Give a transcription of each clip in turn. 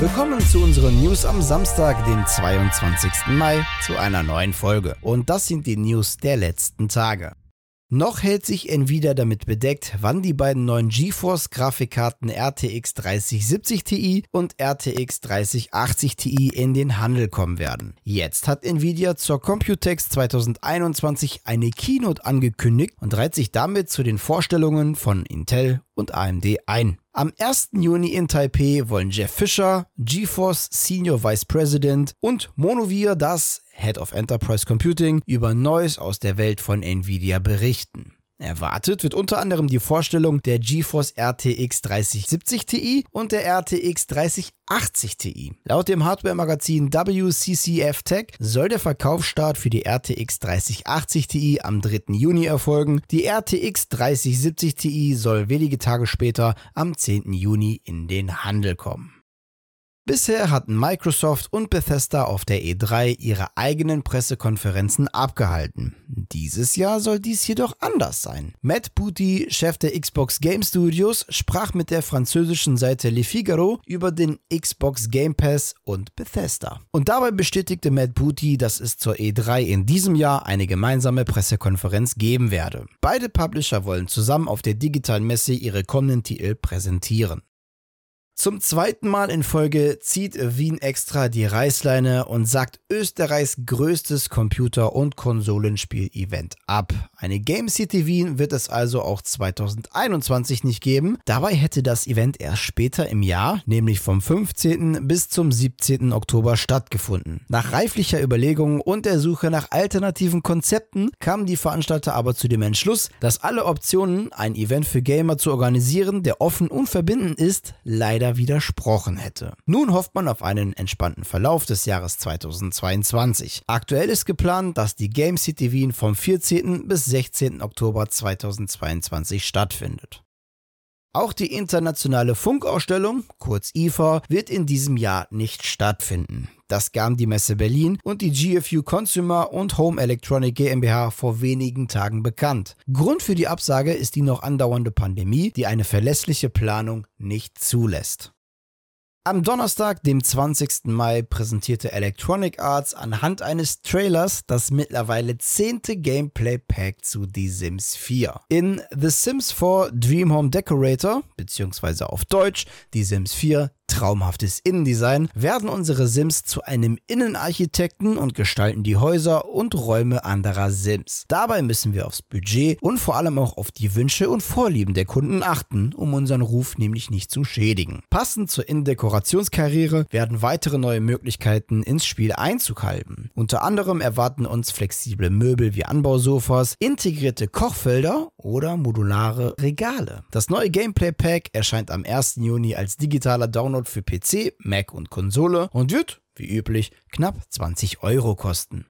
Willkommen zu unseren News am Samstag, den 22. Mai, zu einer neuen Folge. Und das sind die News der letzten Tage. Noch hält sich Nvidia damit bedeckt, wann die beiden neuen GeForce Grafikkarten RTX 3070 Ti und RTX 3080 Ti in den Handel kommen werden. Jetzt hat Nvidia zur Computex 2021 eine Keynote angekündigt und reiht sich damit zu den Vorstellungen von Intel und AMD ein. Am 1. Juni in Taipei wollen Jeff Fisher, GeForce Senior Vice President und Monovir das Head of Enterprise Computing über Neues aus der Welt von Nvidia berichten. Erwartet wird unter anderem die Vorstellung der GeForce RTX 3070 Ti und der RTX 3080 Ti. Laut dem Hardware-Magazin WCCF Tech soll der Verkaufsstart für die RTX 3080 Ti am 3. Juni erfolgen. Die RTX 3070 Ti soll wenige Tage später am 10. Juni in den Handel kommen. Bisher hatten Microsoft und Bethesda auf der E3 ihre eigenen Pressekonferenzen abgehalten. Dieses Jahr soll dies jedoch anders sein. Matt Booty, Chef der Xbox Game Studios, sprach mit der französischen Seite Le Figaro über den Xbox Game Pass und Bethesda. Und dabei bestätigte Matt Booty, dass es zur E3 in diesem Jahr eine gemeinsame Pressekonferenz geben werde. Beide Publisher wollen zusammen auf der digitalen Messe ihre kommenden Titel präsentieren. Zum zweiten Mal in Folge zieht Wien extra die Reißleine und sagt Österreichs größtes Computer- und Konsolenspiel-Event ab. Eine Game City Wien wird es also auch 2021 nicht geben. Dabei hätte das Event erst später im Jahr, nämlich vom 15. bis zum 17. Oktober stattgefunden. Nach reiflicher Überlegung und der Suche nach alternativen Konzepten kamen die Veranstalter aber zu dem Entschluss, dass alle Optionen, ein Event für Gamer zu organisieren, der offen und verbindend ist, leider leider widersprochen hätte. Nun hofft man auf einen entspannten Verlauf des Jahres 2022. Aktuell ist geplant, dass die Game City Wien vom 14. bis 16. Oktober 2022 stattfindet. Auch die internationale Funkausstellung, kurz IFA, wird in diesem Jahr nicht stattfinden. Das gaben die Messe Berlin und die GFU Consumer und Home Electronic GmbH vor wenigen Tagen bekannt. Grund für die Absage ist die noch andauernde Pandemie, die eine verlässliche Planung nicht zulässt. Am Donnerstag, dem 20. Mai, präsentierte Electronic Arts anhand eines Trailers das mittlerweile zehnte Gameplay-Pack zu The Sims 4. In The Sims 4 Dream Home Decorator, beziehungsweise auf Deutsch The Sims 4 traumhaftes Innendesign, werden unsere Sims zu einem Innenarchitekten und gestalten die Häuser und Räume anderer Sims. Dabei müssen wir aufs Budget und vor allem auch auf die Wünsche und Vorlieben der Kunden achten, um unseren Ruf nämlich nicht zu schädigen. Passend zur Innendekorationskarriere werden weitere neue Möglichkeiten ins Spiel Einzug halten. Unter anderem erwarten uns flexible Möbel wie Anbausofas, integrierte Kochfelder oder modulare Regale. Das neue Gameplay Pack erscheint am 1. Juni als digitaler Download für PC, Mac und Konsole und wird, wie üblich, knapp 20 Euro kosten.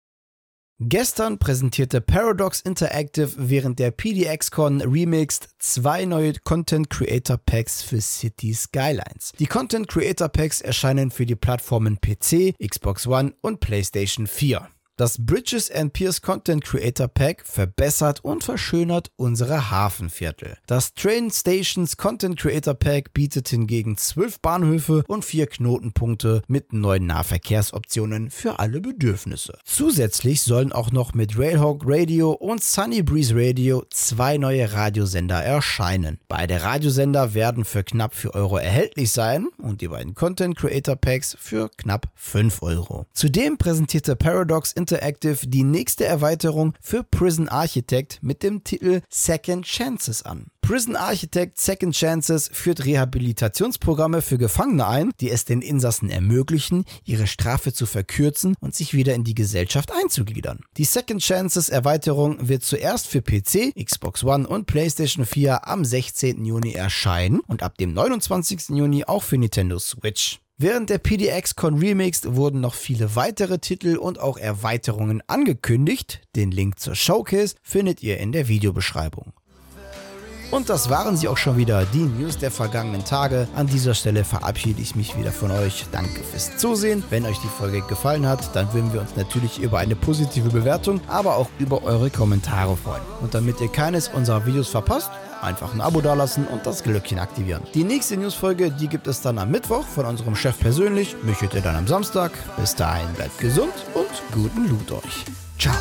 Gestern präsentierte Paradox Interactive während der PDXCon Remixed zwei neue Content Creator Packs für City Skylines. Die Content Creator Packs erscheinen für die Plattformen PC, Xbox One und PlayStation 4. Das Bridges and Pierce Content Creator Pack verbessert und verschönert unsere Hafenviertel. Das Train Stations Content Creator Pack bietet hingegen zwölf Bahnhöfe und vier Knotenpunkte mit neuen Nahverkehrsoptionen für alle Bedürfnisse. Zusätzlich sollen auch noch mit Railhawk Radio und Sunny Breeze Radio zwei neue Radiosender erscheinen. Beide Radiosender werden für knapp 4 Euro erhältlich sein und die beiden Content Creator Packs für knapp 5 Euro. Zudem präsentierte Paradox Interactive die nächste Erweiterung für Prison Architect mit dem Titel Second Chances an. Prison Architect Second Chances führt Rehabilitationsprogramme für Gefangene ein, die es den Insassen ermöglichen, ihre Strafe zu verkürzen und sich wieder in die Gesellschaft einzugliedern. Die Second Chances Erweiterung wird zuerst für PC, Xbox One und PlayStation 4 am 16. Juni erscheinen und ab dem 29. Juni auch für Nintendo Switch. Während der PDX-Con Remixed wurden noch viele weitere Titel und auch Erweiterungen angekündigt. Den Link zur Showcase findet ihr in der Videobeschreibung. Und das waren sie auch schon wieder, die News der vergangenen Tage. An dieser Stelle verabschiede ich mich wieder von euch. Danke fürs Zusehen. Wenn euch die Folge gefallen hat, dann würden wir uns natürlich über eine positive Bewertung, aber auch über eure Kommentare freuen. Und damit ihr keines unserer Videos verpasst, einfach ein Abo dalassen und das Glöckchen aktivieren. Die nächste Newsfolge, die gibt es dann am Mittwoch von unserem Chef persönlich. Mich hört ihr dann am Samstag. Bis dahin bleibt gesund und guten Loot euch. Ciao.